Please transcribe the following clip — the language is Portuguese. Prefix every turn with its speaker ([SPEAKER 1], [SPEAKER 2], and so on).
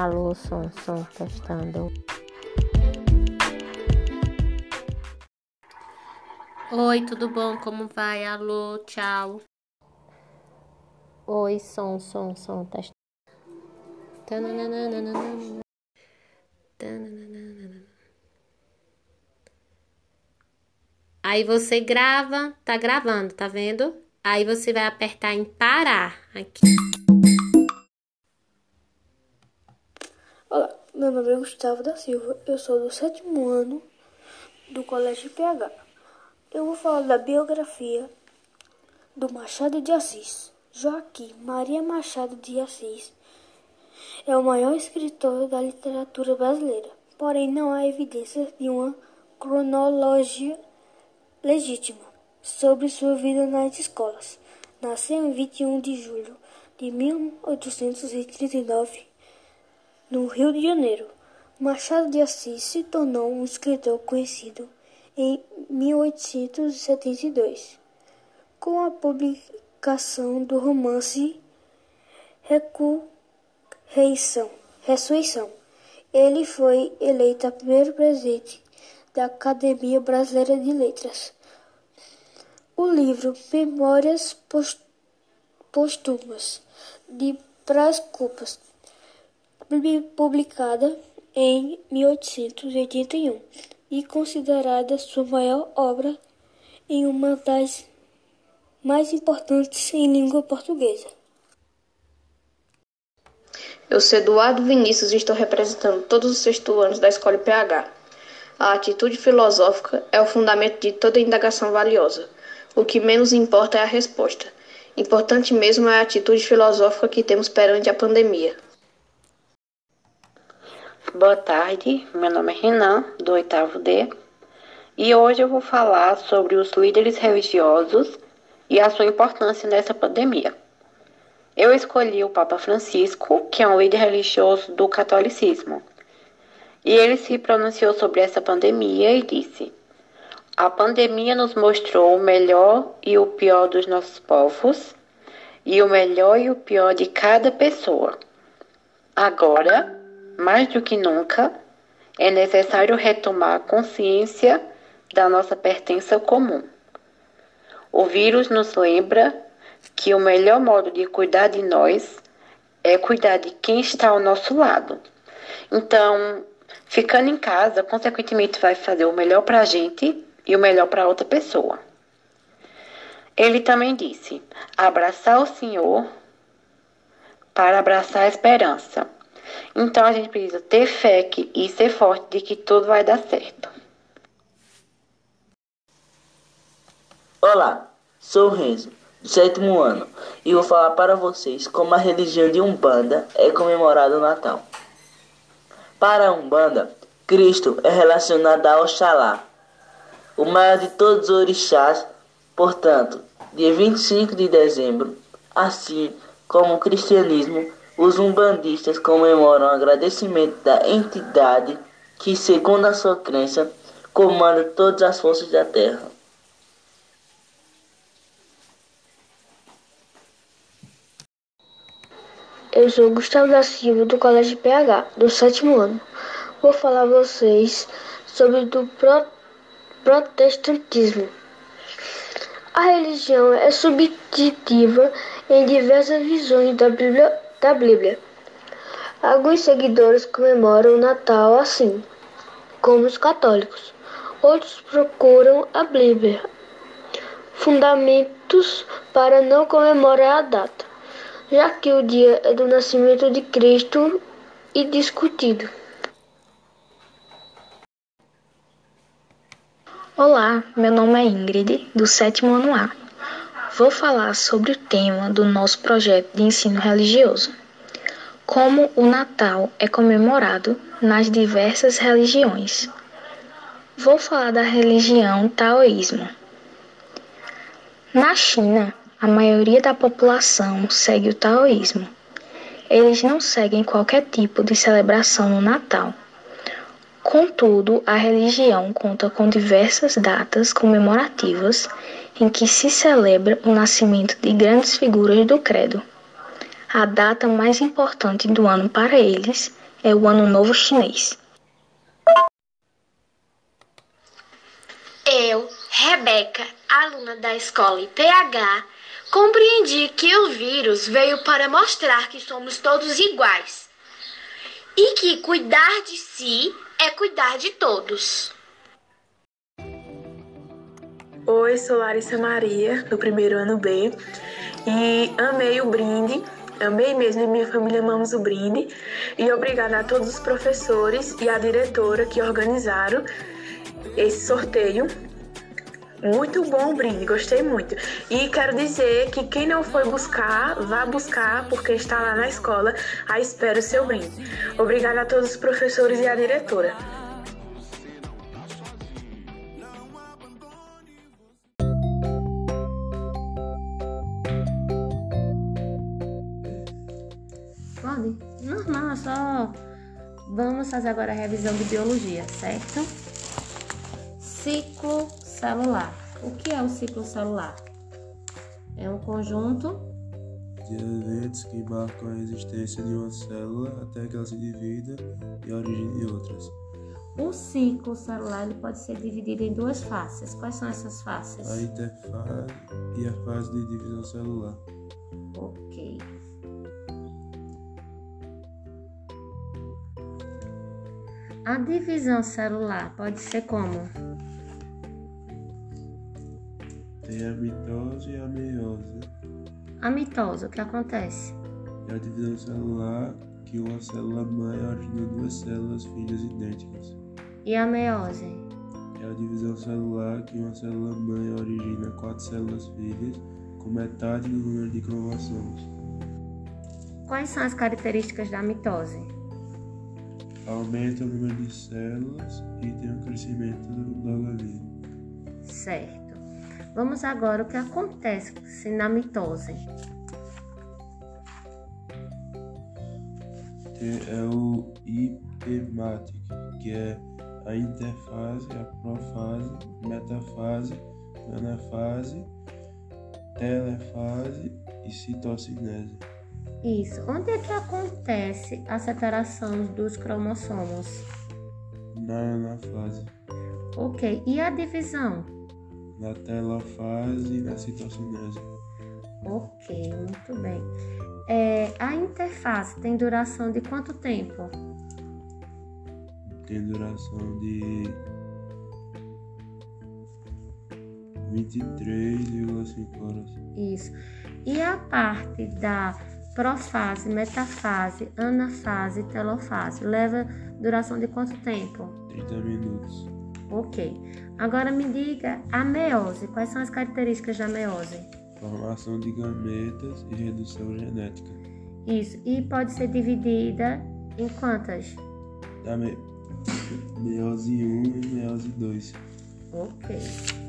[SPEAKER 1] Alô, som, som, testando.
[SPEAKER 2] Oi, tudo bom? Como vai? Alô, tchau.
[SPEAKER 1] Oi, som, som, som, testando.
[SPEAKER 2] Aí você grava, tá gravando, tá vendo? Aí você vai apertar em parar aqui.
[SPEAKER 3] Olá, meu nome é Gustavo da Silva, eu sou do sétimo ano do Colégio PH. Eu vou falar da biografia do Machado de Assis. Joaquim Maria Machado de Assis é o maior escritor da literatura brasileira, porém não há evidência de uma cronologia legítima sobre sua vida nas escolas. Nasceu em 21 de julho de 1839 no Rio de Janeiro. Machado de Assis se tornou um escritor conhecido em 1872, com a publicação do romance Ressurreição. Ressurreição. Ele foi eleito primeiro presidente da Academia Brasileira de Letras. O livro Memórias Póstumas de Brás Cubas publicada em 1881 e considerada sua maior obra e uma das mais importantes em língua portuguesa.
[SPEAKER 4] Eu sou Eduardo Vinícius e estou representando todos os sexto da Escola PH. A atitude filosófica é o fundamento de toda indagação valiosa. O que menos importa é a resposta. Importante mesmo é a atitude filosófica que temos perante a pandemia.
[SPEAKER 5] Boa tarde, meu nome é Renan, do oitavo D, e hoje eu vou falar sobre os líderes religiosos e a sua importância nessa pandemia. Eu escolhi o Papa Francisco, que é um líder religioso do catolicismo, e ele se pronunciou sobre essa pandemia e disse: A pandemia nos mostrou o melhor e o pior dos nossos povos e o melhor e o pior de cada pessoa. Agora, mais do que nunca, é necessário retomar a consciência da nossa pertença comum. O vírus nos lembra que o melhor modo de cuidar de nós é cuidar de quem está ao nosso lado. Então, ficando em casa, consequentemente, vai fazer o melhor para a gente e o melhor para outra pessoa. Ele também disse: abraçar o Senhor para abraçar a esperança. Então a gente precisa ter fé que, e ser forte de que tudo vai dar certo.
[SPEAKER 6] Olá, sou Renzo, do sétimo ano, e vou falar para vocês como a religião de Umbanda é comemorada no Natal. Para a Umbanda, Cristo é relacionado a Oxalá, o maior de todos os orixás, portanto, dia 25 de dezembro, assim como o cristianismo os umbandistas comemoram o agradecimento da entidade que, segundo a sua crença, comanda todas as forças da Terra.
[SPEAKER 3] Eu sou Gustavo da Silva, do Colégio PH, do sétimo ano. Vou falar a vocês sobre o pro protestantismo. A religião é subjetiva em diversas visões da Bíblia da Bíblia. Alguns seguidores comemoram o Natal assim, como os católicos. Outros procuram a Bíblia, fundamentos para não comemorar a data, já que o dia é do nascimento de Cristo e discutido.
[SPEAKER 7] Olá, meu nome é Ingrid, do sétimo ano A. Vou falar sobre o tema do nosso projeto de ensino religioso. Como o Natal é comemorado nas diversas religiões. Vou falar da religião taoísmo. Na China, a maioria da população segue o taoísmo. Eles não seguem qualquer tipo de celebração no Natal. Contudo, a religião conta com diversas datas comemorativas em que se celebra o nascimento de grandes figuras do credo. A data mais importante do ano para eles é o Ano Novo Chinês.
[SPEAKER 8] Eu, Rebeca, aluna da escola IPH, compreendi que o vírus veio para mostrar que somos todos iguais e que cuidar de si é cuidar de todos.
[SPEAKER 9] Oi, sou Larissa Maria, do primeiro ano B, e amei o brinde, amei mesmo e minha família amamos o brinde, e obrigada a todos os professores e a diretora que organizaram esse sorteio. Muito bom o brinde, gostei muito. E quero dizer que quem não foi buscar, vá buscar, porque está lá na escola à espera o seu brinde. Obrigada a todos os professores e a diretora.
[SPEAKER 2] Só. Vamos fazer agora a revisão de biologia, certo? Ciclo celular. O que é o ciclo celular? É um conjunto
[SPEAKER 10] de eventos que marcam a existência de uma célula até que ela se divida e a origem de outras.
[SPEAKER 2] O ciclo celular ele pode ser dividido em duas faces. Quais são essas faces?
[SPEAKER 10] A interfase e a fase de divisão celular.
[SPEAKER 2] Ok. A divisão celular pode ser como?
[SPEAKER 10] Tem a mitose e a meiose.
[SPEAKER 2] A mitose, o que acontece?
[SPEAKER 10] É a divisão celular que uma célula mãe origina duas células filhas idênticas.
[SPEAKER 2] E a meiose?
[SPEAKER 10] É a divisão celular que uma célula mãe origina quatro células filhas com metade do número de cromossomos.
[SPEAKER 2] Quais são as características da mitose?
[SPEAKER 10] Aumenta o número de células e tem um crescimento do organismo.
[SPEAKER 2] Certo. Vamos agora o que acontece na mitose.
[SPEAKER 10] É o hipermático, que é a interfase, a profase, metafase, anafase, telefase e citocinese.
[SPEAKER 2] Isso. Onde é que acontece a separação dos cromossomos?
[SPEAKER 10] Na anafase.
[SPEAKER 2] Ok. E a divisão?
[SPEAKER 10] Na telofase e na citocinese.
[SPEAKER 2] Ok, muito bem. É, a interface tem duração de quanto tempo?
[SPEAKER 10] Tem duração de 23,5 horas.
[SPEAKER 2] Isso. E a parte da profase, metafase, anafase telofase leva duração de quanto tempo?
[SPEAKER 10] 30 minutos.
[SPEAKER 2] Ok. Agora me diga a meiose. Quais são as características da meiose?
[SPEAKER 10] Formação de gametas e redução genética.
[SPEAKER 2] Isso. E pode ser dividida em quantas?
[SPEAKER 10] Da me... meiose 1 e meiose 2.
[SPEAKER 2] Ok.